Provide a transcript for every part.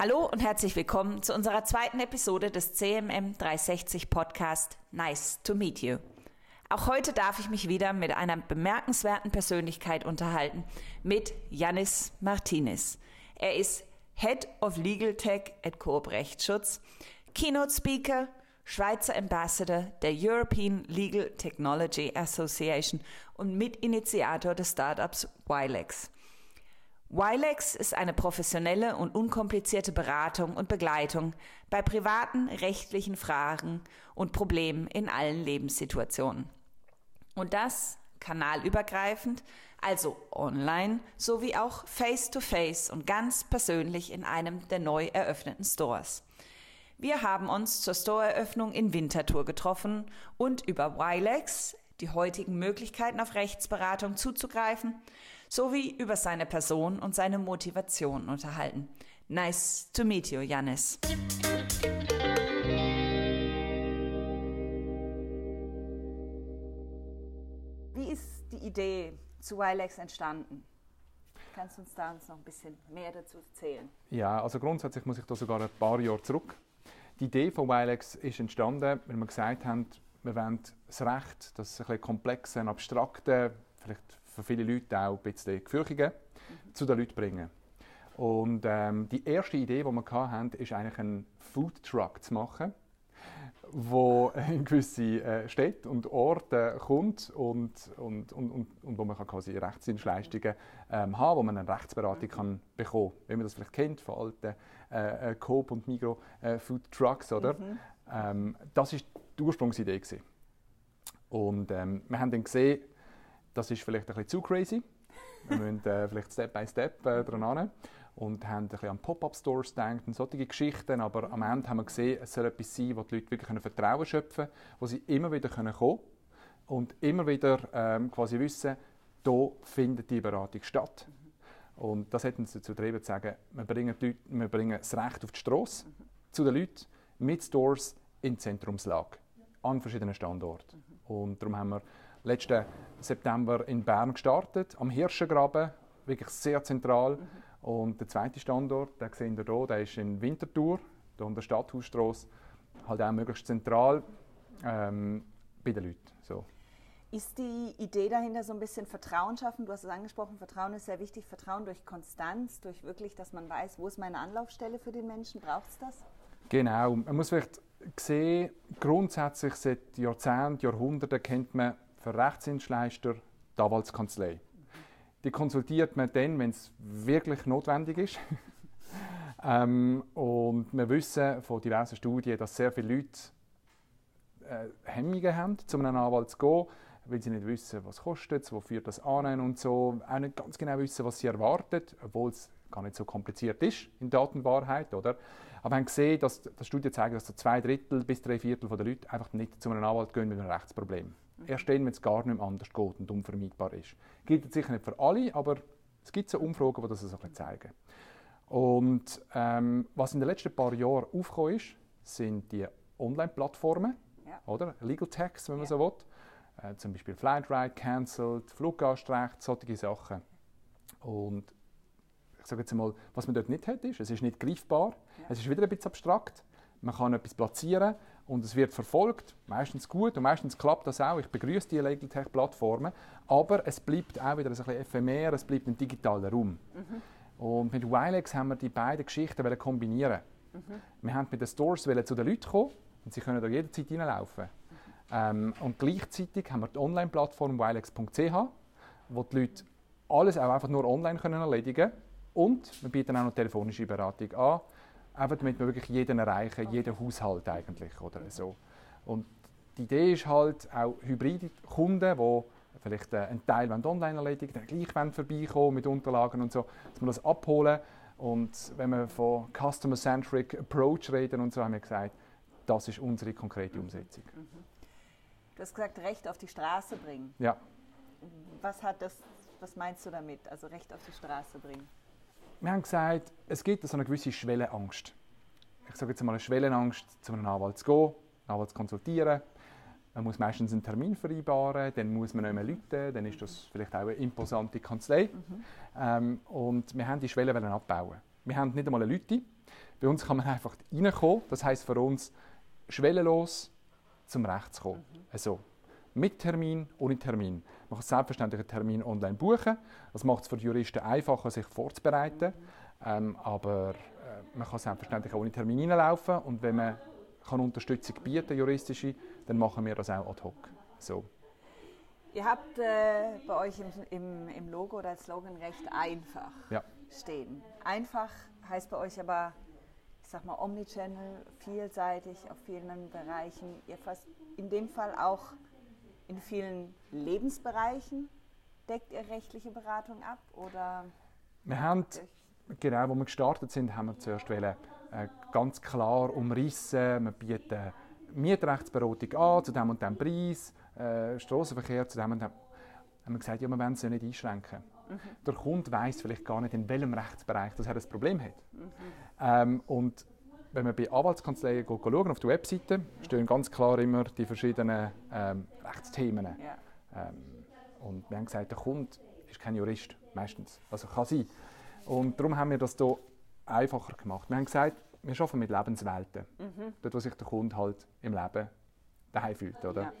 Hallo und herzlich willkommen zu unserer zweiten Episode des CMM 360 Podcast Nice to Meet You. Auch heute darf ich mich wieder mit einer bemerkenswerten Persönlichkeit unterhalten, mit Janis Martinez. Er ist Head of Legal Tech at Coop Rechtsschutz, Keynote Speaker, Schweizer Ambassador der European Legal Technology Association und Mitinitiator des Startups Wilex. Wilex ist eine professionelle und unkomplizierte Beratung und Begleitung bei privaten rechtlichen Fragen und Problemen in allen Lebenssituationen. Und das kanalübergreifend, also online sowie auch face-to-face -face und ganz persönlich in einem der neu eröffneten Stores. Wir haben uns zur Storeeröffnung in Winterthur getroffen und über Wilex, die heutigen Möglichkeiten auf Rechtsberatung zuzugreifen, sowie über seine Person und seine Motivation unterhalten. Nice to meet you, Janis. Wie ist die Idee zu Wilex entstanden? Kannst du uns da uns noch ein bisschen mehr dazu erzählen? Ja, also grundsätzlich muss ich da sogar ein paar Jahre zurück. Die Idee von Wilex ist entstanden, weil wir gesagt haben, wir wollen das Recht, das ein bisschen komplexe, abstrakte, vielleicht für viele Leute auch ein bisschen gefürchtige, mhm. zu den Leuten bringen. Und ähm, die erste Idee, die wir hatten, ist eigentlich einen Food Truck zu machen, wo in gewisse äh, Städte und Orte kommt und, und, und, und, und wo man kann quasi Rechtsdienstleistungen ähm, haben, wo man eine Rechtsberatung kann bekommen, wie man das vielleicht kennt von alten äh, äh Coop und Migro äh, Food Trucks, oder? Mhm. Ähm, das ist die Ursprungsidee gewesen. Und ähm, wir haben dann gesehen, das ist vielleicht ein bisschen zu crazy. Wir müssen äh, vielleicht Step by Step äh, dran und haben ein bisschen an Pop-up-Stores gedacht und solche Geschichten. Aber am Ende haben wir gesehen, es soll etwas sein, wo die Leute wirklich Vertrauen schöpfen können, wo sie immer wieder kommen können und immer wieder ähm, quasi wissen, hier findet die Beratung statt. Und das hat uns dazu getrieben, zu sagen, wir bringen, Leute, wir bringen das Recht auf die Straße zu den Leuten mit Stores in Zentrumslage an verschiedenen Standorten. Und darum haben wir letzten September in Bern gestartet, am Hirschengraben, wirklich sehr zentral. Mhm. Und der zweite Standort, den sehen wir hier, der ist in Winterthur, hier an der Stadthausstrasse, halt auch möglichst zentral ähm, bei den Leuten. So. Ist die Idee dahinter so ein bisschen Vertrauen schaffen? Du hast es angesprochen, Vertrauen ist sehr wichtig. Vertrauen durch Konstanz, durch wirklich, dass man weiß, wo ist meine Anlaufstelle für den Menschen? Braucht es das? Genau. Man muss vielleicht sehen, grundsätzlich seit Jahrzehnten, Jahrhunderten kennt man für Rechtsdienstleister die Anwaltskanzlei. Die konsultiert man dann, wenn es wirklich notwendig ist. ähm, und wir wissen von diversen Studien, dass sehr viele Leute äh, Hemmungen haben, zu einem Anwalt zu gehen, weil sie nicht wissen, was kostet, wofür das an und so, auch nicht ganz genau wissen, was sie erwartet, obwohl es gar nicht so kompliziert ist in Datenwahrheit, oder? Aber wir haben gesehen, dass, dass Studien zeigen, dass so zwei Drittel bis drei Viertel der Leute einfach nicht zu einem Anwalt gehen mit einem Rechtsproblem. Erst dann, wenn es gar nicht mehr anders geht und unvermeidbar ist. Gilt sicher nicht für alle, aber es gibt so Umfragen, die das so ein zeigen. Und ähm, was in den letzten paar Jahren aufgekommen ist, sind die Online-Plattformen, ja. oder? Legal Tax, wenn man ja. so will. Äh, zum Beispiel Flightride, Cancelled, Fluggastrecht, solche Sachen. Und ich sage jetzt mal, was man dort nicht hat, ist, es ist nicht greifbar, ja. es ist wieder ein bisschen abstrakt, man kann etwas platzieren und es wird verfolgt, meistens gut und meistens klappt das auch. Ich begrüße die Legal Tech Plattformen, aber es bleibt auch wieder ein bisschen ephemer, es bleibt ein digitaler Raum. Mhm. Und mit Wilex haben wir die beiden Geschichten kombinieren. Mhm. Wir haben mit den Stores zu den Leuten kommen und sie können da jederzeit reinlaufen. Mhm. Ähm, und gleichzeitig haben wir die Online-Plattform wilex.ch, wo die Leute alles auch einfach nur online können erledigen können. Und wir bieten auch noch telefonische Beratung an einfach damit wir wirklich jeden erreichen, okay. jeden Haushalt eigentlich oder so. Und die Idee ist halt auch hybride Kunden, die vielleicht äh, einen Teil online erledigen, dann gleich vorbeikommen mit Unterlagen und so, dass wir das abholen. Und wenn wir von Customer-Centric Approach reden und so, haben wir gesagt, das ist unsere konkrete Umsetzung. Mhm. Du hast gesagt, Recht auf die Straße bringen. Ja. Was, hat das, was meinst du damit, also Recht auf die Straße bringen? Wir haben gesagt, es gibt so eine gewisse Schwellenangst. Ich sage jetzt mal eine Schwellenangst, zu einem Anwalt zu gehen, einen Anwalt zu konsultieren. Man muss meistens einen Termin vereinbaren, dann muss man nicht mehr rufen, dann ist das vielleicht auch eine imposante Kanzlei. Mhm. Ähm, und wir haben die Schwelle abbauen. Wir haben nicht einmal Leute. Bei uns kann man einfach reinkommen. Das heißt für uns schwellenlos zum Recht zu kommen. Mhm. Also, mit Termin, ohne Termin. Man kann selbstverständlich einen Termin online buchen. Das macht es für die Juristen einfacher, sich vorzubereiten. Ähm, aber äh, man kann selbstverständlich auch ohne Termin hineinlaufen. Und wenn man kann Unterstützung bieten juristische, dann machen wir das auch ad hoc. So. Ihr habt äh, bei euch im, im, im, Logo oder Slogan recht einfach ja. stehen. Einfach heißt bei euch aber, ich sag mal, Omnichannel, vielseitig auf vielen Bereichen. Ihr fasst in dem Fall auch in vielen Lebensbereichen. Deckt ihr rechtliche Beratung ab? Oder wir haben, genau, wo wir gestartet sind, haben wir zuerst wollen, äh, ganz klar umrissen. Wir bieten Mietrechtsberatung an zu dem und dem Preis, äh, Straßenverkehr zu dem und dem. Haben wir gesagt, ja, wir wollen es ja nicht einschränken. Mhm. Der Kunde weiß vielleicht gar nicht, in welchem Rechtsbereich das er das Problem hat. Mhm. Ähm, und wenn man bei Anwaltskanzleien schaut, auf der Webseite, stehen ganz klar immer die verschiedenen ähm, Rechtsthemen. Ja. Ähm, und wir haben gesagt, der Kunde ist kein Jurist, meistens. Also kann sein. Und darum haben wir das hier einfacher gemacht. Wir haben gesagt, wir arbeiten mit Lebenswelten. Mhm. Dort, wo sich der Kunde halt im Leben daheim fühlt. Oder? Ja.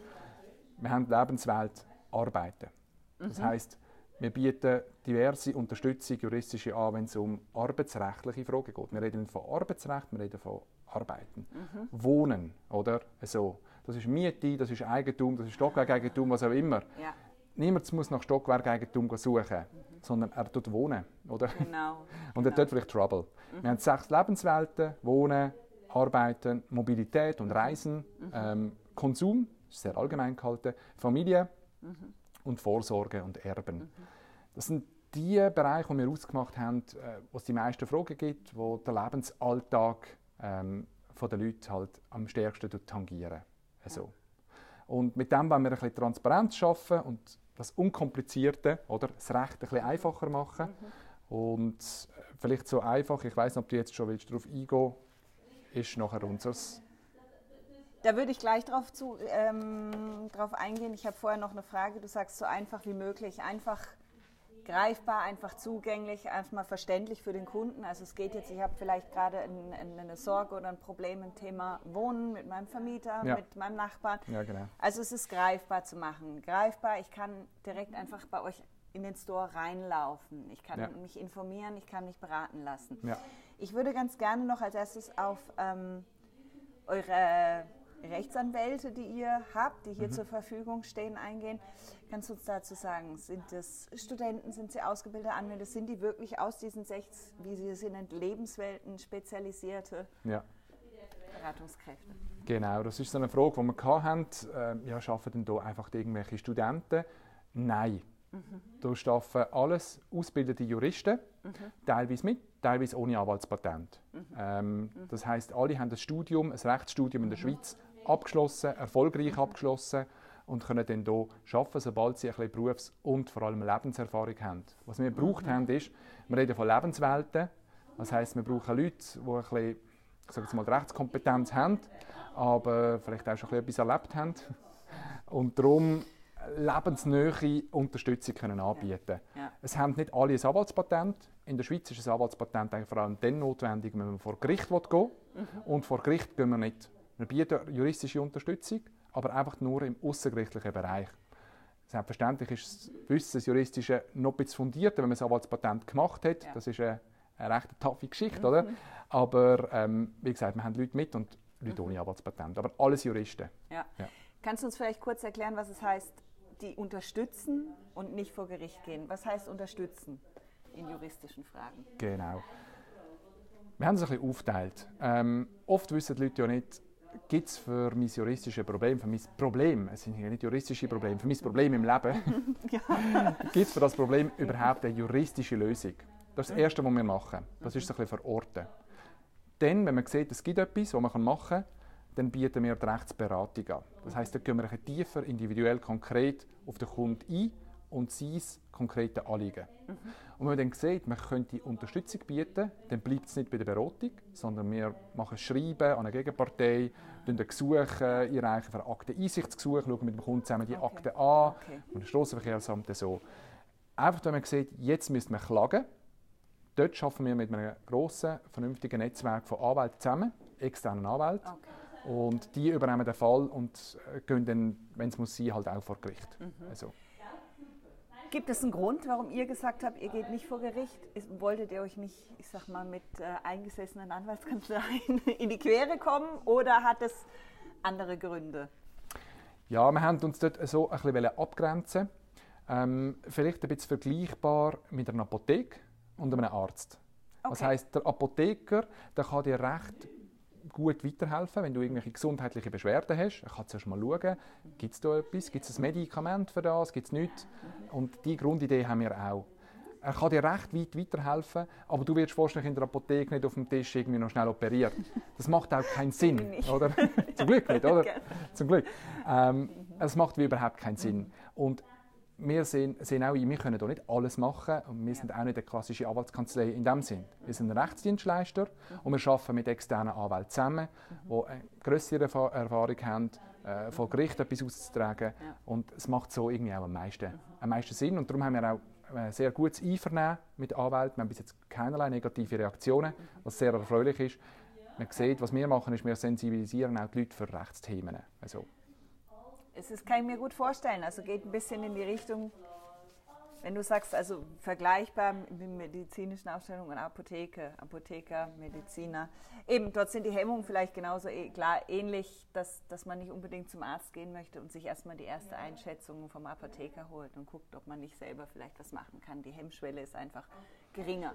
Wir haben die Lebenswelt Arbeiten. Das mhm. heißt, wir bieten diverse Unterstützung juristische an, wenn es um arbeitsrechtliche Fragen geht. Wir reden von Arbeitsrecht, wir reden von Arbeiten. Mhm. Wohnen, oder? So. Das ist Miete, das ist Eigentum, das ist Stockwerkeigentum, was auch immer. Ja. Niemand muss nach Stockwerkeigentum suchen, mhm. sondern er tut wohnen, oder? Genau. Und er genau. tut vielleicht Trouble. Mhm. Wir haben sechs Lebenswelten: Wohnen, Arbeiten, Mobilität und Reisen, mhm. ähm, Konsum, ist sehr allgemein gehalten, Familie mhm. Und Vorsorge und Erben. Mhm. Das sind die Bereiche, die wir ausgemacht haben, äh, wo es die meisten Fragen gibt, wo der Lebensalltag ähm, von den Leuten halt am stärksten tangieren. Also. Und mit dem wollen wir ein bisschen Transparenz schaffen und das Unkomplizierte, oder, das Recht ein bisschen einfacher machen. Mhm. Und äh, vielleicht so einfach, ich weiß nicht, ob du jetzt schon willst, darauf eingehen ist nachher unseres da würde ich gleich drauf, zu, ähm, drauf eingehen. Ich habe vorher noch eine Frage. Du sagst so einfach wie möglich. Einfach greifbar, einfach zugänglich, einfach mal verständlich für den Kunden. Also es geht jetzt, ich habe vielleicht gerade ein, ein, eine Sorge oder ein Problem im Thema Wohnen mit meinem Vermieter, ja. mit meinem Nachbarn. Ja, genau. Also es ist greifbar zu machen. Greifbar, ich kann direkt einfach bei euch in den Store reinlaufen. Ich kann ja. mich informieren, ich kann mich beraten lassen. Ich würde ganz gerne noch als erstes auf ähm, eure Rechtsanwälte, die ihr habt, die hier mhm. zur Verfügung stehen, eingehen. Kannst du uns dazu sagen, sind das Studenten, sind sie ausgebildete Anwälte, sind die wirklich aus diesen sechs, wie sie es nennen, Lebenswelten spezialisierte ja. Beratungskräfte? Genau, das ist so eine Frage, die wir hatten. Ähm, ja, arbeiten denn hier einfach irgendwelche Studenten? Nein. Mhm. Da arbeiten alles ausgebildete Juristen, mhm. teilweise mit, teilweise ohne Anwaltspatent. Mhm. Ähm, mhm. das heißt, alle haben ein Studium, ein Rechtsstudium in der mhm. Schweiz abgeschlossen, erfolgreich abgeschlossen und können dann hier arbeiten, sobald sie ein bisschen Berufs- und vor allem Lebenserfahrung haben. Was wir gebraucht mhm. haben, ist, wir reden von Lebenswelten. Das heißt, wir brauchen Leute, die ein bisschen, ich sage jetzt mal, Rechtskompetenz haben, aber vielleicht auch schon ein bisschen etwas erlebt haben. Und darum lebensnähe Unterstützung können anbieten ja. Es haben nicht alle ein Anwaltspatent. In der Schweiz ist ein Anwaltspatent eigentlich vor allem dann notwendig, wenn man vor Gericht gehen will. Mhm. Und vor Gericht gehen wir nicht. Wir bieten juristische Unterstützung, aber einfach nur im außergerichtlichen Bereich. Selbstverständlich ist das Wissen, das Juristische noch ein bisschen fundierter, wenn man ein Patent gemacht hat. Ja. Das ist eine, eine recht taffe Geschichte, mhm. oder? Aber ähm, wie gesagt, wir haben Leute mit und Leute mhm. ohne Anwaltspatent. Aber alles Juristen. Ja. ja. Kannst du uns vielleicht kurz erklären, was es heißt, die unterstützen und nicht vor Gericht gehen? Was heißt unterstützen in juristischen Fragen? Genau. Wir haben es ein bisschen aufgeteilt. Ähm, oft wissen die Leute ja nicht, gibt es für mein juristisches Problem, für mein Problem, es sind ja nicht juristische Probleme, für mein Problem im Leben, gibt es für das Problem überhaupt eine juristische Lösung? Das ist das Erste, was wir machen. Das ist so ein bisschen verorten. Dann, wenn man sieht, es gibt etwas, was man machen kann, dann bieten wir die Rechtsberatung an. Das heißt, da gehen wir ein tiefer, individuell, konkret auf den Kunden ein und sein konkrete Anliegen. Mhm. Und wenn man dann sieht, man könnte Unterstützung bieten, dann bleibt es nicht bei der Beratung, sondern wir machen Schreiben an eine Gegenpartei, ein Gesuch einreichen für Akteneinsichtsgesuch, schauen mit dem Kunden zusammen die okay. Akten an okay. und das Strassenverkehrsamt so. Einfach, wenn man sieht, jetzt müsste man klagen, dort arbeiten wir mit einem grossen, vernünftigen Netzwerk von Anwälten zusammen, externen Anwälten. Okay. Und die übernehmen den Fall und äh, gehen dann, wenn es muss sein, halt auch vor Gericht. Mhm. Also. Gibt es einen Grund, warum ihr gesagt habt, ihr geht nicht vor Gericht? Wolltet ihr euch nicht, ich sag mal, mit äh, eingesessenen Anwaltskanzleien in die Quere kommen oder hat es andere Gründe? Ja, wir haben uns dort so ein bisschen abgrenzen. Ähm, vielleicht ein bisschen vergleichbar mit einer Apotheke und einem Arzt. Okay. Das heißt, der Apotheker der kann dir recht gut weiterhelfen, wenn du irgendwelche gesundheitliche Beschwerden hast. Er kann zuerst mal schauen, gibt es da etwas, gibt es ein Medikament für das, gibt es nichts. Und diese Grundidee haben wir auch. Er kann dir recht weit weiterhelfen, aber du wirst wahrscheinlich in der Apotheke nicht auf dem Tisch irgendwie noch schnell operiert. Das macht auch keinen Sinn, oder? Zum Glück nicht, oder? Zum Glück. Ähm, es macht wie überhaupt keinen Sinn. Und wir sehen, sehen auch ein, wir können hier nicht alles machen und wir sind auch nicht eine klassische Anwaltskanzlei in dem Sinn. Wir sind ein Rechtsdienstleister mhm. und wir arbeiten mit externen Anwälten zusammen, mhm. die eine größere Erfahrung haben, äh, von Gericht etwas auszutragen ja. und es macht so irgendwie auch am meisten, mhm. am meisten Sinn und darum haben wir auch ein sehr gutes Einvernehmen mit Anwälten. Wir haben bis jetzt keinerlei negative Reaktionen, mhm. was sehr erfreulich ist. Man sieht, was wir machen, ist, wir sensibilisieren auch die Leute für Rechtsthemen. Also, es kann ich mir gut vorstellen. Also geht ein bisschen in die Richtung, wenn du sagst, also vergleichbar mit medizinischen Ausstellungen und Apotheke, Apotheker, Mediziner. Eben, dort sind die Hemmungen vielleicht genauso eh, klar ähnlich, dass, dass man nicht unbedingt zum Arzt gehen möchte und sich erstmal die erste Einschätzung vom Apotheker holt und guckt, ob man nicht selber vielleicht was machen kann. Die Hemmschwelle ist einfach geringer.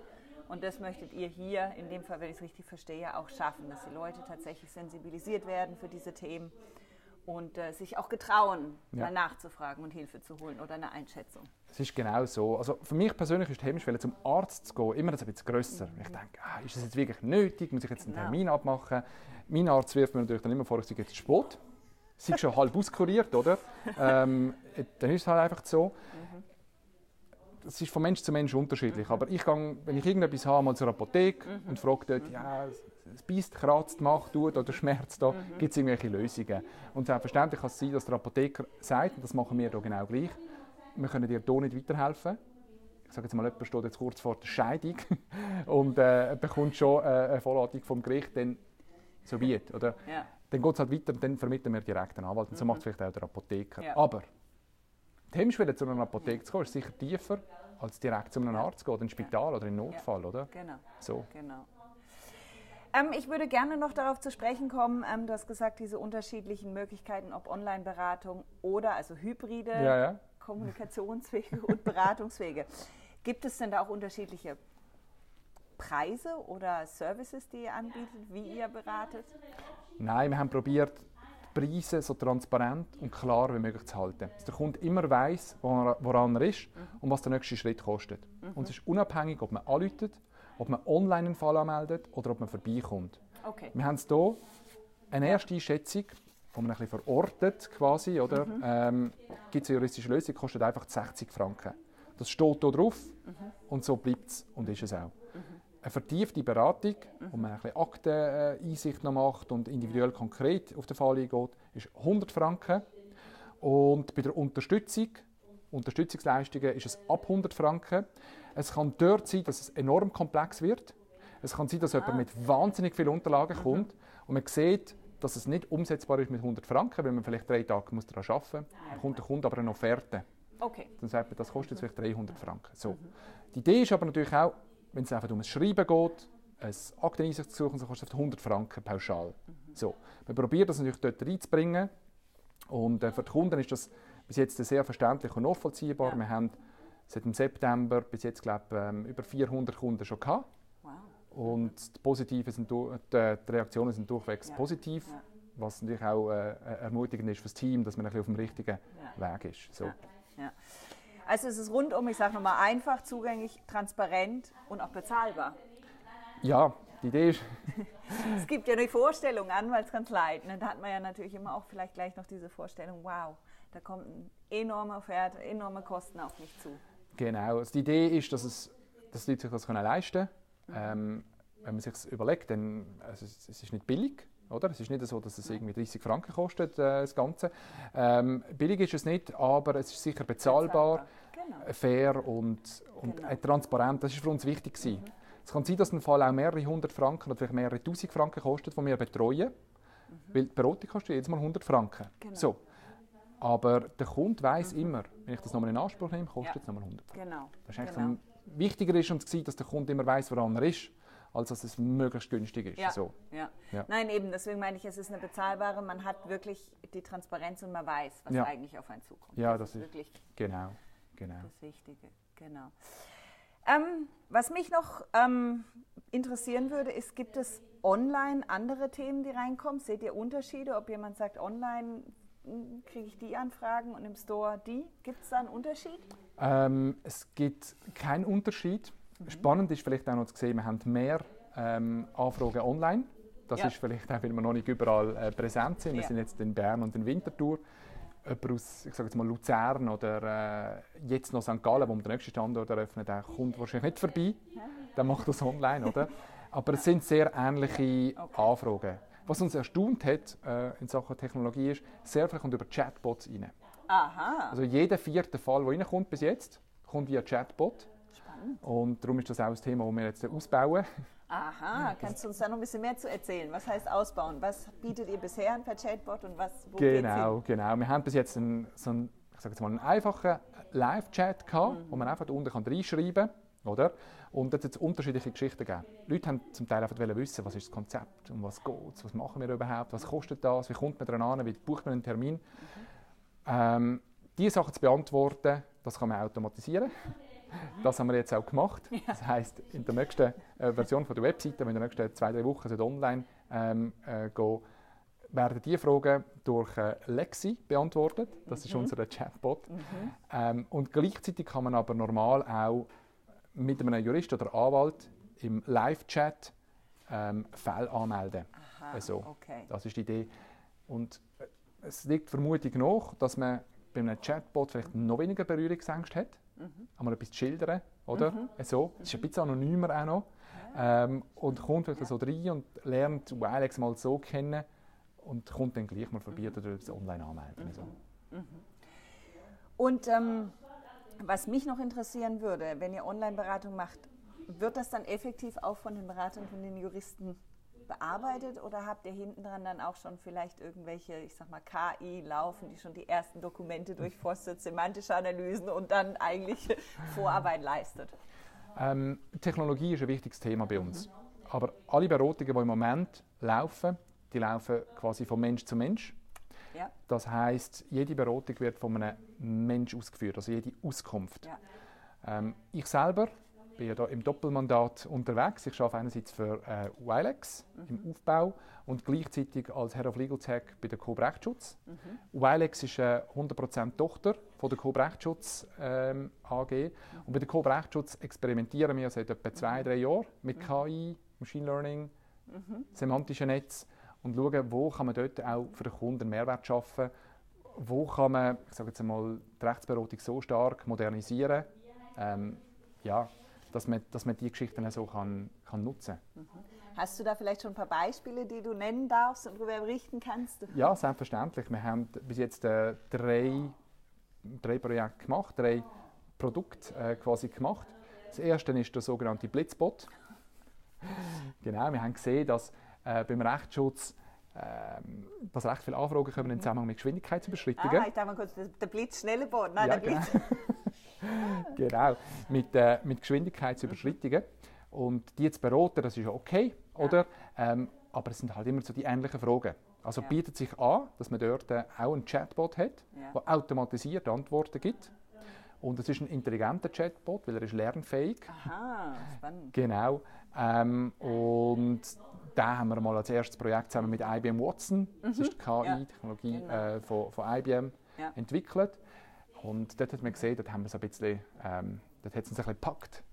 Und das möchtet ihr hier, in dem Fall, wenn ich es richtig verstehe, auch schaffen, dass die Leute tatsächlich sensibilisiert werden für diese Themen und äh, sich auch getrauen, ja. mal nachzufragen und Hilfe zu holen oder eine Einschätzung. Es ist genau so. Also für mich persönlich ist die Hemmschwelle, zum Arzt zu gehen, immer ein bisschen grösser. Mhm. Ich denke, ah, ist das jetzt wirklich nötig? Muss ich jetzt einen genau. Termin abmachen? Mein Arzt wirft mir natürlich dann immer vor, ich sage jetzt Sport. Sie ist schon halb auskuriert, oder? ähm, dann ist es halt einfach so. Mhm. Das ist von Mensch zu Mensch unterschiedlich. Aber ich gehe, wenn ich irgendetwas habe, mal zur Apotheke mhm. und frage dort, ja, es beißt, kratzt, macht, tut oder schmerzt, da mhm. gibt es irgendwelche Lösungen. Und selbstverständlich kann es sein, dass der Apotheker sagt, und das machen wir hier genau gleich, wir können dir hier nicht weiterhelfen. Ich sage jetzt mal, jemand steht jetzt kurz vor der Scheidung und äh, bekommt schon äh, eine Vorladung vom Gericht, dann so weit, oder? Ja. Dann geht es halt weiter und dann vermitteln wir direkt einen Anwalt. Und so mhm. macht es vielleicht auch der Apotheker. Ja. Aber die Hemmschwelle zu einer Apotheke zu kommen, ist sicher tiefer, als direkt zu einem Arzt zu gehen, in ein Spital oder in Notfall, oder? Genau. So. genau. Ähm, ich würde gerne noch darauf zu sprechen kommen. Ähm, du hast gesagt, diese unterschiedlichen Möglichkeiten, ob Online-Beratung oder also hybride ja, ja. Kommunikationswege und Beratungswege. Gibt es denn da auch unterschiedliche Preise oder Services, die ihr anbietet, wie ihr beratet? Nein, wir haben probiert, Preise so transparent und klar wie möglich zu halten. Dass der Kunde immer weiß, woran er ist mhm. und was der nächste Schritt kostet. Mhm. Und es ist unabhängig, ob man anläutet ob man online einen Fall anmeldet oder ob man vorbeikommt. Okay. Wir haben hier eine erste Schätzung, die man ein bisschen verortet quasi, oder? Mhm. Ähm, Gibt es eine juristische Lösung, kostet einfach 60 Franken. Das steht hier drauf mhm. und so bleibt es und ist es auch. Mhm. Eine vertiefte Beratung, wo man ein bisschen Akteneinsicht noch macht und individuell konkret auf den Fall eingeht, ist 100 Franken. Und bei der Unterstützung, Unterstützungsleistungen, ist es ab 100 Franken. Es kann dort sein, dass es enorm komplex wird. Es kann sein, dass ah. jemand mit wahnsinnig vielen Unterlagen mhm. kommt und man sieht, dass es nicht umsetzbar ist mit 100 Franken, weil man vielleicht drei Tage muss daran arbeiten muss. Dann kommt der Kunde aber eine Offerte. Okay. Dann sagt man, das kostet jetzt vielleicht 300 Franken. So. Mhm. Die Idee ist aber natürlich auch, wenn es einfach um ein Schreiben geht, ein Akteneinsicht zu suchen, so kostet es 100 Franken pauschal. Mhm. So. Man probiert das natürlich dort reinzubringen und äh, für die Kunden ist das bis jetzt sehr verständlich und nachvollziehbar. Ja. Wir haben seit dem September bis jetzt glaube ähm, über 400 Kunden schon gehabt. Wow. Und die, Positive sind, die, Reaktionen sind durchwegs ja. positiv, ja. was natürlich auch äh, ermutigend ist für das Team, dass man ein bisschen auf dem richtigen. Weg ist. So. Also es ist rundum, ich sage nochmal, einfach, zugänglich, transparent und auch bezahlbar. Ja, die Idee ist... es gibt ja eine Vorstellung, Anwaltskanzlei. Da hat man ja natürlich immer auch vielleicht gleich noch diese Vorstellung, wow, da kommt eine enorme Offerte, enorme Kosten auf mich zu. Genau. Also die Idee ist, dass, es, dass die Leute sich das können leisten können. Ähm, wenn man sich das überlegt, dann also es, es ist nicht billig. Oder? Es ist nicht so, dass es irgendwie 30 Franken kostet, äh, das Ganze. Ähm, billig ist es nicht, aber es ist sicher bezahlbar, bezahlbar. Genau. fair und, und genau. transparent. Das ist für uns wichtig. Mhm. Es kann sein, dass ein Fall auch mehrere hundert Franken oder vielleicht mehrere tausend Franken kostet, die wir betreuen. Weil die Beratung kostet jedes Mal 100 Franken. Genau. So. Aber der Kunde weiß immer, wenn ich das nochmal in Anspruch nehme, kostet Ja. es nochmal 100 Franken. Genau. Das ist genau. so wichtiger ist uns dass der Kunde immer weiß, woran er ist, als dass es möglichst günstig ist. Ja, So. ja. Ja. Nein, eben, deswegen meine ich, es ist eine bezahlbare, man hat wirklich die Transparenz und man weiß, was Ja. eigentlich auf einen zukommt. Ja, das ist- wirklich Genau, genau. das Wichtige. Genau. Ähm, was mich noch ähm, interessieren würde, ist, gibt es online andere Themen, die reinkommen? Seht ihr Unterschiede, ob jemand sagt, online kriege ich die Anfragen und im Store die? Gibt es da einen Unterschied? Ähm, es gibt keinen Unterschied. Mhm. Spannend ist vielleicht auch noch zu sehen, wir haben mehr ähm, Anfragen online. Das Ja. ist vielleicht auch, weil wir noch nicht überall äh, präsent sind. Wir Ja. sind jetzt in Bern und in Winterthur. Jemand aus ich sage jetzt mal Luzern oder äh, jetzt noch St. Gallen, wo wir den nächsten Standort eröffnen, der kommt wahrscheinlich nicht vorbei. Der macht das online, oder? Aber es sind sehr ähnliche Anfragen. Was uns erstaunt hat äh, in Sachen Technologie ist, sehr viel kommt über Chatbots rein. Aha, Also jeder vierte Fall, der reinkommt bis jetzt, kommt via Chatbot. spannend. Und darum ist das auch ein Thema, das wir jetzt ausbauen. Aha, kannst du uns da noch ein bisschen mehr zu erzählen? Was heißt ausbauen? Was bietet ihr bisher an per Chatbot und was, wo Genau, genau. Wir haben bis jetzt einen, so einen, ich sage jetzt mal einen einfachen Live-Chat gehabt, wo man einfach unten kann reinschreiben kann. Oder? Und es hat unterschiedliche Geschichten gegeben. Die Leute haben zum Teil einfach wissen, was ist das Konzept, um was geht es, was machen wir überhaupt, was kostet das, wie kommt man daran an, wie bucht man einen Termin. Ähm, diese Sachen zu beantworten, das kann man automatisieren. Das haben wir jetzt auch gemacht. Das heißt, in der nächsten äh, Version von der Webseite, wenn in den nächsten zwei, drei Wochen sollte online ähm, äh, gehen, werden diese Fragen durch äh, Lexi beantwortet. Das ist unser Chatbot. Ähm, und gleichzeitig kann man aber normal auch mit einem Jurist oder Anwalt im Live-Chat ähm, Fälle anmelden. Aha, Also, okay. Das ist die Idee. Und äh, es liegt Vermutung nach, dass man bei einem Chatbot vielleicht noch weniger Berührungsängste hat, einmal etwas zu schildern, oder? So. Es ist ein bisschen anonymer auch noch. Ähm, und kommt vielleicht so rein und lernt Wilex mal so kennen und kommt dann gleich mal vorbei oder es online anmelden. So. Und ähm, was mich noch interessieren würde, wenn ihr Online-Beratung macht, wird das dann effektiv auch von den Beratern, von den Juristen bearbeitet oder habt ihr hinten dran dann auch schon vielleicht irgendwelche, ich sag mal, KI laufen, die schon die ersten Dokumente durchforstet, semantische Analysen und dann eigentlich Vorarbeit leistet? Ähm, Technologie ist ein wichtiges Thema bei uns. Aber alle Beratungen, die im Moment laufen, die laufen quasi von Mensch zu Mensch. Ja, Das heißt, jede Beratung wird von einem Mensch ausgeführt, also jede Auskunft. ja. Ähm, ich selber bin ja da im Doppelmandat unterwegs. Ich arbeite einerseits für äh, Wilex im Aufbau und gleichzeitig als Head of Legal Tech bei der Coop Rechtsschutz. Wilex ist eine 100% Tochter von der Coop Rechtsschutz ähm, AG. Und bei der Coop Rechtsschutz experimentieren wir seit etwa zwei, drei Jahren mit KI, Machine Learning, semantischen Netz und schauen, wo kann man dort auch für den Kunden einen Mehrwert schaffen wo kann man, ich sage jetzt einmal, die Rechtsberatung so stark modernisieren, ähm, ja, dass man, dass man die Geschichten so kann, kann nutzen Hast du da vielleicht schon ein paar Beispiele, die du nennen darfst und darüber berichten kannst? Ja, selbstverständlich. Wir haben bis jetzt äh, drei, drei Projekte gemacht, drei Produkte äh, quasi gemacht. Das erste ist der sogenannte Blitzbot. genau, wir haben gesehen, dass äh, beim Rechtsschutz ähm, dass recht viele Anfragen kommen im Zusammenhang mit Geschwindigkeitsüberschreitungen. Ah, ich mal kurz, der Blitz, schnelle Boot. Nein, Ja, der Blitz. genau, mit, äh, mit Geschwindigkeitsüberschreitungen. Und die zu beraten, das ist ja okay, oder? Ähm, aber es sind halt immer so die ähnlichen Fragen. Also Ja. bietet sich an, dass man dort äh, auch einen Chatbot hat, Ja. der automatisiert Antworten gibt. Und es ist ein intelligenter Chatbot, weil er ist lernfähig. Aha, spannend. Genau. Ähm, und da haben wir mal als erstes Projekt zusammen mit IBM Watson, das ist die KI-Technologie Genau. äh, von, von IBM, Ja. entwickelt. Und dort hat man gesehen, dort haben wir es ein bisschen, ähm, dort hat es uns ein bisschen gepackt,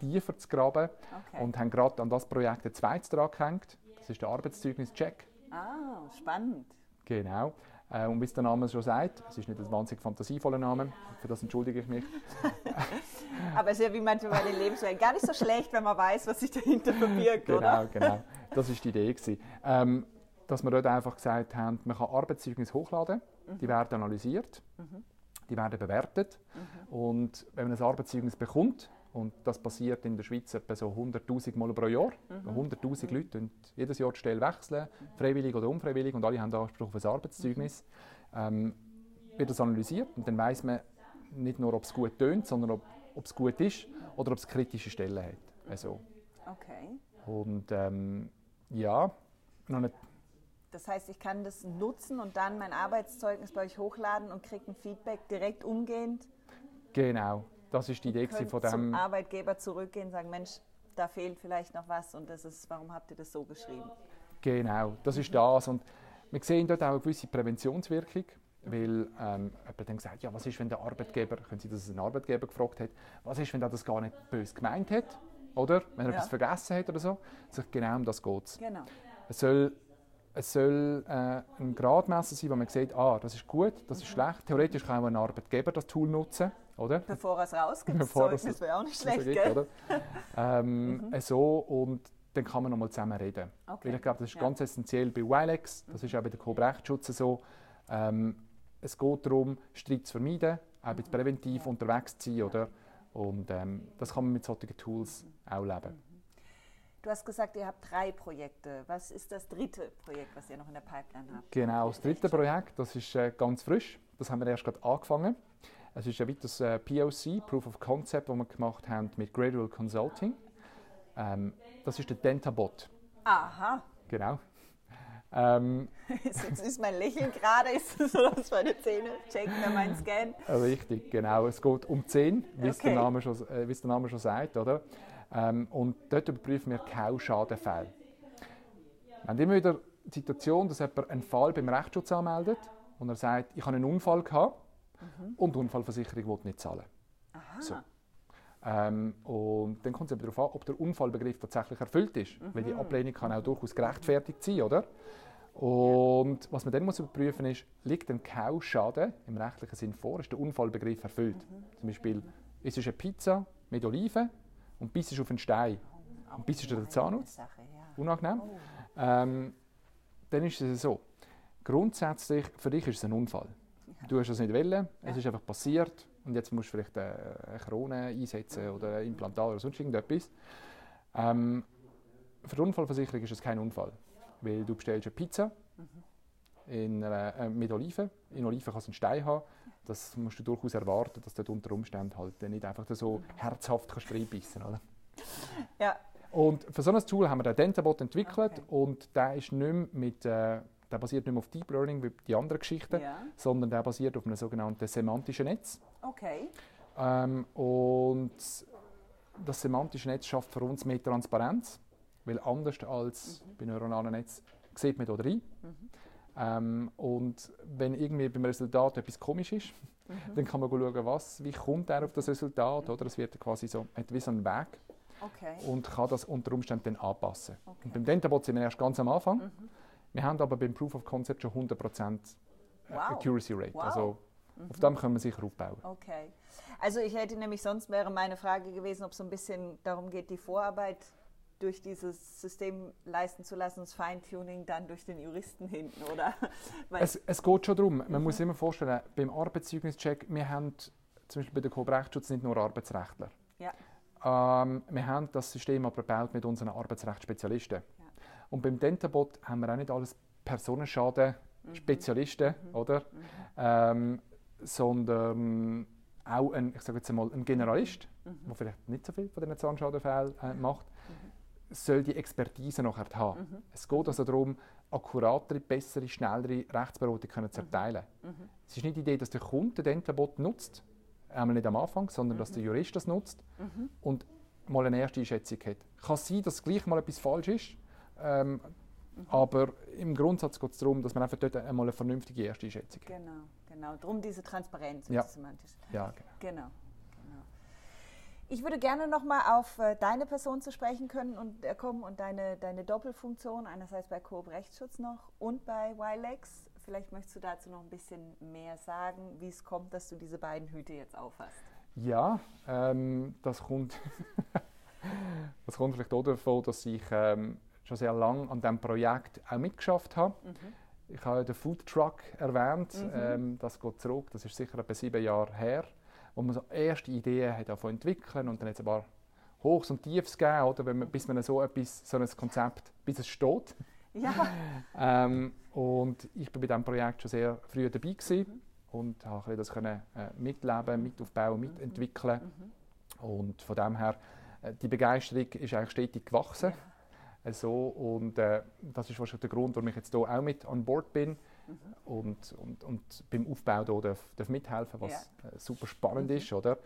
tiefer zu graben Okay. und haben gerade an das Projekt ein zweites dran gehängt. Das ist der Arbeitszeugnis-Check. Ah, spannend. Genau. Äh, und wie es der Name schon sagt, es ist nicht ein wahnsinnig fantasievoller Name, für das entschuldige ich mich. Aber es ist ja wie manchmal bei den Lebenswelten gar nicht so schlecht, wenn man weiß, was sich dahinter verbirgt, Genau, oder? genau. Das war die Idee. Gewesen. Ähm, dass wir dort einfach gesagt haben, man kann Arbeitszeugnisse hochladen, die werden analysiert, die werden bewertet. Und wenn man ein Arbeitszeugnis bekommt, Und das passiert in der Schweiz etwa so 100'000 Mal pro Jahr. Mhm. 100'000 Leute und jedes Jahr die Stelle wechseln, freiwillig oder unfreiwillig, und alle haben Anspruch auf ein Arbeitszeugnis. Ähm, wird das analysiert und dann weiß man nicht nur, ob es gut tönt, sondern ob, es gut ist oder ob es kritische Stellen hat. Also, Okay. und ähm, ja, noch nicht, Das heißt, ich kann das nutzen und dann mein Arbeitszeugnis bei euch hochladen und kriege ein Feedback direkt umgehend. genau, das ist die Idee von zum dem. Arbeitgeber zurückgehen und sagen, Mensch, da fehlt vielleicht noch was und das ist, warum habt ihr das so geschrieben? Genau, das ist das. Und wir sehen dort auch eine gewisse Präventionswirkung, weil ähm, jemand dann gesagt ja, was ist, wenn der Arbeitgeber, können Sie das ein Arbeitgeber gefragt hat, was ist, wenn er das gar nicht böse gemeint hat, oder? Wenn er Ja. etwas vergessen hat oder so. Also genau um das geht es. Genau. Es soll, es soll äh, ein Gradmesser sein, wo man sieht, ah, das ist gut, das ist schlecht. Theoretisch kann auch ein Arbeitgeber das Tool nutzen, oder? Bevor er es rausgibt, Bevor das Zeugnis wäre auch nicht schlecht, gell? oder? Ähm, So, und dann kann man nochmal zusammen reden. Okay. Weil ich glaube, das ist Ja. ganz essentiell bei Wilex, das ist auch bei der Cobrechtschutz so. Ähm, es geht darum, Streit zu vermeiden, auch bisschen präventiv unterwegs zu sein, oder? Und ähm, das kann man mit solchen Tools auch leben. Du hast gesagt, ihr habt drei Projekte. Was ist das dritte Projekt, was ihr noch in der Pipeline habt? Genau, das dritte Projekt, das ist äh, ganz frisch. Das haben wir erst gerade angefangen. Es ist ein weiteres äh, POC, Proof of Concept, das wir gemacht haben mit Gradual Consulting. Ähm, das ist der Dentabot. Aha, Genau. Ähm, jetzt ist mein Lächeln gerade, ist es so, dass meine Zähne checken meinen Scan. richtig, genau. Es geht um 10, wie es der, Okay. Name schon, äh, wie es der Name schon sagt. Oder? Ähm, und dort überprüfen wir Kauschadenfälle. Haben immer wieder die Situation, dass jemand einen Fall beim Rechtsschutz anmeldet und er sagt, ich habe einen Unfall gehabt und die Unfallversicherung will nicht zahlen. Aha, So. Ähm, und dann kommt es eben darauf an, ob der Unfallbegriff tatsächlich erfüllt ist. Weil die Ablehnung kann auch durchaus gerechtfertigt sein, oder? Und was man dann muss überprüfen ist, liegt ein Kauschaden im rechtlichen Sinn vor? Ist der Unfallbegriff erfüllt? Zum Beispiel, ist es eine Pizza mit Oliven und bist auf einen Stein und bist du den Zahn aus? Sache, ja. Unangenehm. Oh. Ähm, dann ist es so. Grundsätzlich, für dich ist es ein Unfall. Du hast es nicht wollen, es ist einfach passiert und jetzt musst du vielleicht eine Krone einsetzen oder ein Implantat oder sonst irgendetwas. Ähm, für die Unfallversicherung ist es kein Unfall, weil du bestellst eine Pizza in, einer- äh, mit Oliven. In Oliven kann es einen Stein haben. Das musst du durchaus erwarten, dass du dort unter Umständen halt nicht einfach so herzhaft kannst reinbeissen kannst. Ja, Und für so ein Tool haben wir den Dentabot entwickelt Okay. und der ist nicht mehr mit, äh, der basiert nicht mehr auf Deep Learning wie die anderen Geschichten, ja, sondern der basiert auf einem sogenannten semantischen Netz. okay. Ähm, und das semantische Netz schafft für uns mehr Transparenz, weil anders als bei neuronalen Netzen sieht man da rein. Ähm, und wenn irgendwie beim Resultat etwas komisch ist, dann kann man schauen, was, wie kommt er auf das Resultat, oder? Es wird quasi so, hat wie so einen Weg Okay. und kann das unter Umständen dann anpassen. Okay. Und beim Dentabot sind wir erst ganz am Anfang. Wir haben aber beim Proof of Concept schon 100% Wow. Accuracy Rate. Wow. Also auf dem können wir sicher aufbauen. Okay. Also ich hätte nämlich sonst wäre meine Frage gewesen, ob es so ein bisschen darum geht, die Vorarbeit durch dieses System leisten zu lassen, das Feintuning dann durch den Juristen hinten, oder? Es, es geht schon darum, man muss sich immer vorstellen, beim Arbeitszeugnischeck, wir haben zum Beispiel bei der Cobrechtschutz nicht nur Arbeitsrechtler. ja, Ähm, wir haben das System aber gebaut mit unseren Arbeitsrechtsspezialisten. Und beim Dentabot haben wir auch nicht alles Personenschaden-Spezialisten, oder? Ähm, sondern auch ein, ich sage jetzt einmal, ein Generalist, der vielleicht nicht so viel von diesen Zahnschadenfällen äh, macht, soll die Expertise nachher haben. Es geht also darum, akkuratere, bessere, schnellere Rechtsberatung können zu erteilen. Es ist nicht die Idee, dass der Kunde den Dentabot nutzt, einmal nicht am Anfang, sondern dass der Jurist das nutzt und mal eine erste Einschätzung hat. Kann sein, dass gleich mal etwas falsch ist, ähm, aber im Grundsatz geht es darum, dass man einfach dort einmal eine vernünftige erste Einschätzung hat. genau, genau. Drum diese Transparenz, Ja. semantisch. Ja, genau. Genau, genau. Ich würde gerne nochmal auf äh, deine Person zu sprechen können und äh, kommen und deine, deine Doppelfunktion, einerseits bei Coop Rechtsschutz noch und bei Wilex. Vielleicht möchtest du dazu noch ein bisschen mehr sagen, wie es kommt, dass du diese beiden Hüte jetzt aufhast. Ja, ähm, das, kommt das kommt vielleicht auch davon, dass ich ähm, schon sehr lange an diesem Projekt auch mitgeschafft habe. Ich habe den Food Truck erwähnt. Mhm. Ähm, das geht zurück, das ist sicher etwa sieben Jahre her. wo man so erste Ideen hat davon entwickeln und dann es ein paar Hochs und Tiefs gegeben, oder, wenn man, bis man so, etwas, so ein Konzept, bis es steht. Ja. ähm, und ich bin bei diesem Projekt schon sehr früh dabei gewesen und habe das können, äh, mitleben, mit aufbauen, mitentwickeln. Und von dem her, äh, die Begeisterung ist eigentlich stetig gewachsen. Äh, so, und äh, das ist wahrscheinlich der Grund, warum ich jetzt hier auch mit an Bord bin und, und, und beim Aufbau hier darf, darf mithelfen, was äh, super spannend ist. Oder?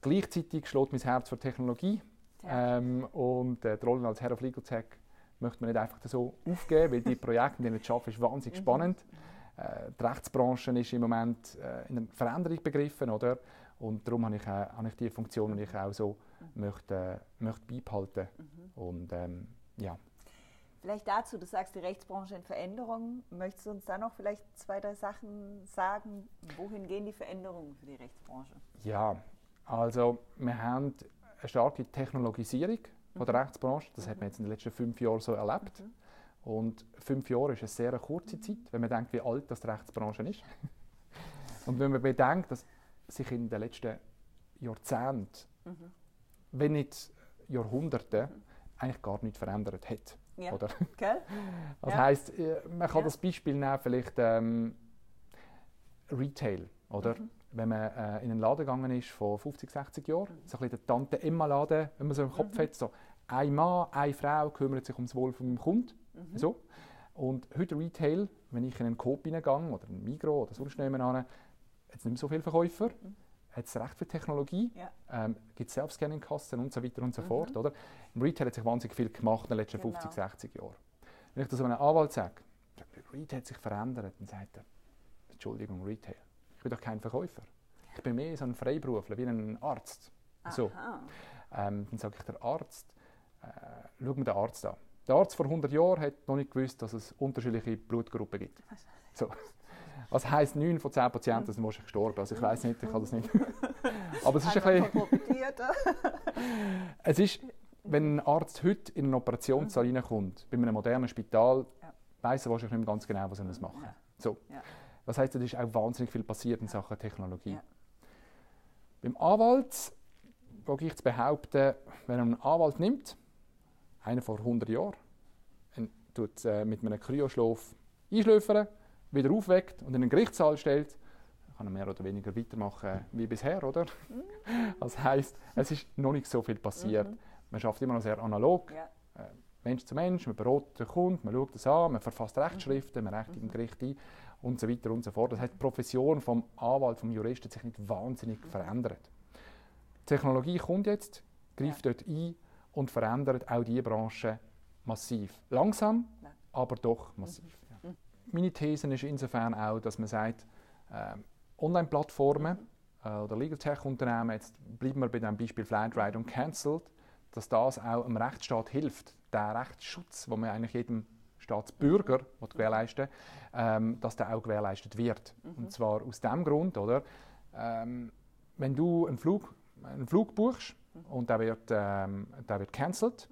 Gleichzeitig schlägt mein Herz für Technologie. Ja. Ähm, und äh, die Rolle als Head of Legal Tech möchte man nicht einfach so aufgeben, weil die Projekte, denen ich arbeite, ist wahnsinnig spannend. Äh, die Rechtsbranche ist im Moment äh, in einer Veränderung begriffen, oder? Und darum habe ich, äh, habe ich die Funktion, die ich auch so möchte, äh, möchte beibehalten. Und ähm, ja. Vielleicht dazu, du sagst, die Rechtsbranche in Veränderung. Möchtest du uns da noch vielleicht zwei, drei Sachen sagen? Wohin gehen die Veränderungen für die Rechtsbranche? Ja, also wir haben eine starke Technologisierung von der Rechtsbranche. Das hat man jetzt in den letzten fünf Jahren so erlebt. Und fünf Jahre ist eine sehr kurze Zeit, wenn man denkt, wie alt das die Rechtsbranche ist. Und wenn man bedenkt, dass sich in den letzten Jahrzehnten, wenn nicht Jahrhunderten, eigentlich gar nichts verändert hat. Ja. Oder? Gell? Das Ja. heisst, äh, man kann Ja. das Beispiel nehmen, vielleicht ähm, Retail, oder? Mhm. Wenn man äh, in einen Laden gegangen ist vor 50, 60 Jahren, so ein bisschen der Tante-Emma-Laden, wenn man so im Mhm. Kopf hat, so ein Mann, eine Frau kümmert sich ums Wohl vom Kunden. Mhm. So. Und heute Retail, wenn ich in einen Coop hineingehe oder einen Migros oder sonst jemand an, hat es nicht mehr so viele Verkäufer, hat es recht viel Technologie, Mhm. Ja. ähm, gibt Self-Scanning-Kassen und so weiter und so fort. Oder? Im Retail hat sich wahnsinnig viel gemacht in den letzten Mhm. Genau. 50, 60 Jahren. Wenn ich das einem Anwalt sage, Retail hat sich verändert, dann sagt er, Entschuldigung, Retail, ich bin doch kein Verkäufer. Ich bin mehr so ein Freiberufler, wie ein Arzt. So. Ähm, dann sage ich, der Arzt, äh, schau mir den Arzt an. Der Arzt vor 100 Jahren hat noch nicht gewusst, dass es unterschiedliche Blutgruppen gibt. So. Was heisst, 9 von 10 Patienten sind wahrscheinlich gestorben. Also ich weiß nicht, ich kann das nicht. Aber es ist ein bisschen, es ist, wenn ein Arzt heute in einen Operationssaal reinkommt, bei einem modernen Spital, Ja. weiß er wahrscheinlich nicht mehr ganz genau, was er muss machen Ja. So. Das heißt, es ist auch wahnsinnig viel passiert in Sachen Technologie. Ja. Beim Anwalt wage ich zu behaupten, wenn er einen Anwalt nimmt, einer vor 100 Jahren, und tut äh, mit einem Kryoschlaf einschläfern, wieder aufweckt und in den Gerichtssaal stellt, kann er mehr oder weniger weitermachen wie bisher, oder? Das heißt, es ist noch nicht so viel passiert. Man schafft immer noch sehr analog, Ja. Mensch zu Mensch, man berät den Kunden, man schaut es an, man verfasst Rechtsschriften, man rechnet im Gericht ein und so weiter und so fort. Das heißt, die Profession vom Anwalt, vom Juristen hat sich nicht wahnsinnig verändert. Die Technologie kommt jetzt, greift dort ein und verändert auch diese Branche massiv. Langsam, aber doch massiv. Meine These ist insofern auch, dass man sagt, ähm, Online-Plattformen äh, oder Legal Tech-Unternehmen, jetzt bleiben wir bei dem Beispiel Flatride und Cancelled, dass das auch dem Rechtsstaat hilft, der Rechtsschutz, den man eigentlich jedem Staatsbürger will gewährleisten ähm, dass der auch gewährleistet wird. Und zwar aus dem Grund, oder? Ähm, wenn du einen Flug, einen Flug buchst und der wird, ähm, der wird cancelled,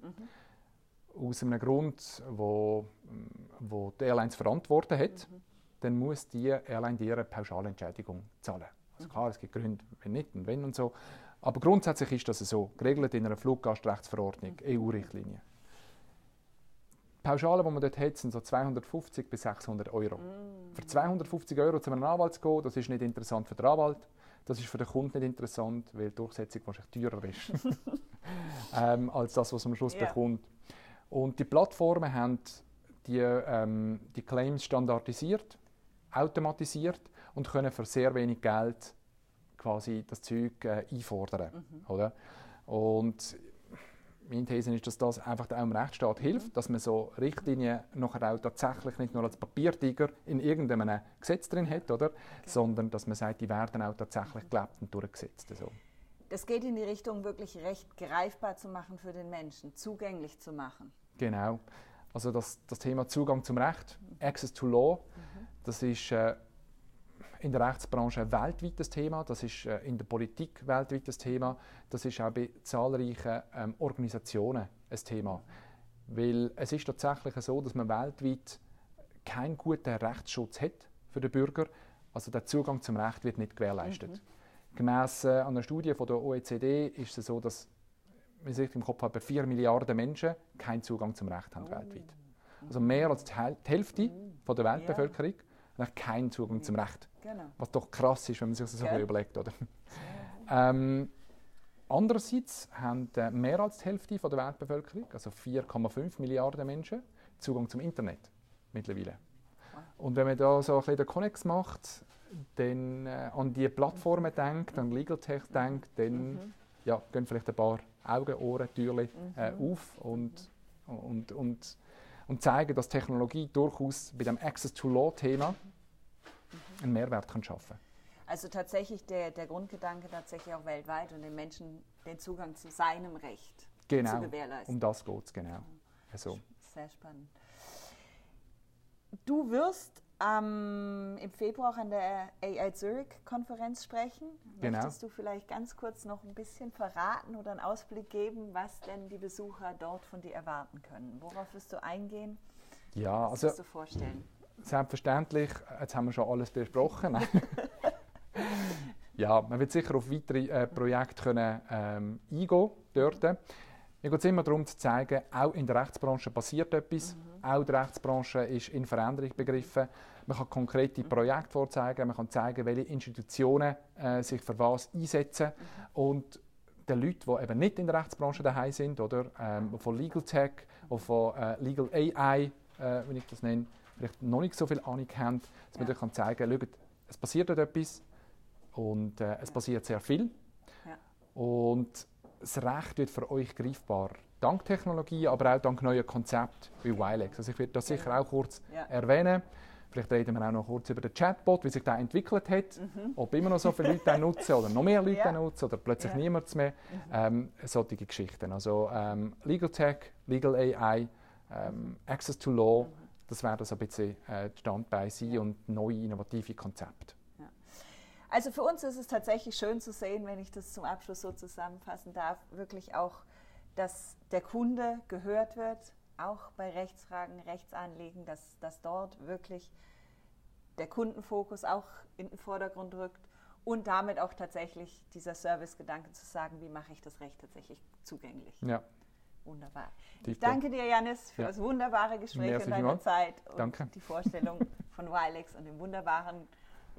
aus einem Grund, wo, wo die Airlines verantworten hat, dann muss die Airline dir eine Pauschalentschädigung zahlen. Also klar, es gibt Gründe, wenn nicht und wenn und so. Aber grundsätzlich ist das so, geregelt in einer Fluggastrechtsverordnung, EU-Richtlinie. Die Pauschalen, die man dort hat, sind so 250 bis 600 Euro. Für 250 Euro zu einem Anwalt zu gehen, das ist nicht interessant für den Anwalt. Das ist für den Kunden nicht interessant, weil die Durchsetzung wahrscheinlich teurer ist ähm, als das, was man am Schluss Ja. bekommt. Und die Plattformen haben die, ähm, die Claims standardisiert, automatisiert und können für sehr wenig Geld quasi das Zeug äh, einfordern. Oder? Und meine These ist, dass das einfach auch dem Rechtsstaat hilft, dass man so Richtlinien nachher auch tatsächlich nicht nur als Papiertiger in irgendeinem Gesetz drin hat, oder? sondern dass man sagt, die werden auch tatsächlich gelebt und durchgesetzt. So. Das geht in die Richtung, wirklich Recht greifbar zu machen für den Menschen, zugänglich zu machen. Genau. Also das, das Thema Zugang zum Recht, Access to Law, das ist äh, in der Rechtsbranche ein weltweites Thema, das ist äh, in der Politik ein weltweites Thema, das ist auch bei zahlreichen ähm, Organisationen ein Thema. Weil es ist tatsächlich so, dass man weltweit keinen guten Rechtsschutz hat für den Bürger. Also der Zugang zum Recht wird nicht gewährleistet. Gemäss äh, einer Studie von der OECD ist es so, dass wenn ich im Kopf habe, 4 Milliarden Menschen keinen Zugang zum Recht haben oh. weltweit. Also mehr als die Hälfte von der Weltbevölkerung ja. hat keinen Zugang zum Recht. Genau. Was doch krass ist, wenn man sich das so überlegt. Oder? Ähm, andererseits haben äh, mehr als die Hälfte von der Weltbevölkerung, also 4,5 Milliarden Menschen, Zugang zum Internet mittlerweile. Und wenn man da so ein bisschen den Connex macht, dann äh, an die Plattformen denkt, an Legal Tech denkt, dann mhm. ja, gehen vielleicht ein paar Augen, Ohren, Türen äh, mhm. auf und, und, und, und zeigen, dass Technologie durchaus bei dem Access to Law-Thema einen Mehrwert kann schaffen Also tatsächlich der, der Grundgedanke tatsächlich auch weltweit und den Menschen den Zugang zu seinem Recht genau, zu gewährleisten. um das geht es, genau. Also. Sehr spannend. Du wirst ähm, im Februar an der AI Zurich Konferenz sprechen. Genau. Möchtest du vielleicht ganz kurz noch ein bisschen verraten oder einen Ausblick geben, was denn die Besucher dort von dir erwarten können? Worauf wirst du eingehen? Ja, was also du vorstellen? selbstverständlich, jetzt haben wir schon alles besprochen. ja, man wird sicher auf weitere äh, Projekte können, ähm, eingehen dort. Mir geht es immer darum zu zeigen, auch in der Rechtsbranche passiert etwas. Mhm. Auch die Rechtsbranche ist in Veränderung begriffen. Man kann konkrete Projekte vorzeigen, man kann zeigen, welche Institutionen äh, sich für was einsetzen. Und den Leuten, die eben nicht in der Rechtsbranche daheim sind, oder ähm, von Legal Tech oder von äh, Legal AI, äh, wenn ich das nenne, vielleicht noch nicht so viel Ahnung haben, dass ja. man kann zeigen kann, es passiert dort etwas und äh, es ja. passiert sehr viel. Ja. Und das Recht wird für euch greifbar. Dank Technologie, aber auch dank neuer Konzepten wie Wilex. Also ich werde das sicher auch kurz erwähnen. Vielleicht reden wir auch noch kurz über den Chatbot, wie sich der entwickelt hat, mhm. ob immer noch so viele Leute den nutzen oder noch mehr Leute ja. nutzen oder plötzlich ja. niemand mehr. Mhm. Ähm, solche Geschichten. Also ähm, Legal Tech, Legal AI, ähm, Access to Law, mhm. Das wäre so ein bisschen äh, Standbein sein ja. und neue, innovative Konzepte. Also für uns ist es tatsächlich schön zu sehen, wenn ich das zum Abschluss so zusammenfassen darf, wirklich auch, dass der Kunde gehört wird, auch bei Rechtsfragen, Rechtsanliegen, dass, dass dort wirklich der Kundenfokus auch in den Vordergrund rückt und damit auch tatsächlich dieser Servicegedanke zu sagen, wie mache ich das Recht tatsächlich zugänglich. Ja. Wunderbar. Ich danke dir, Janis, für ja. das wunderbare Gespräch Merci und deine Zeit und danke. die Vorstellung von Wilex und dem wunderbaren,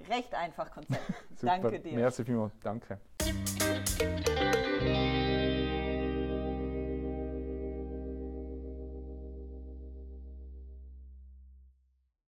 recht einfach Konzept. danke dir. Merci vielmals. Danke.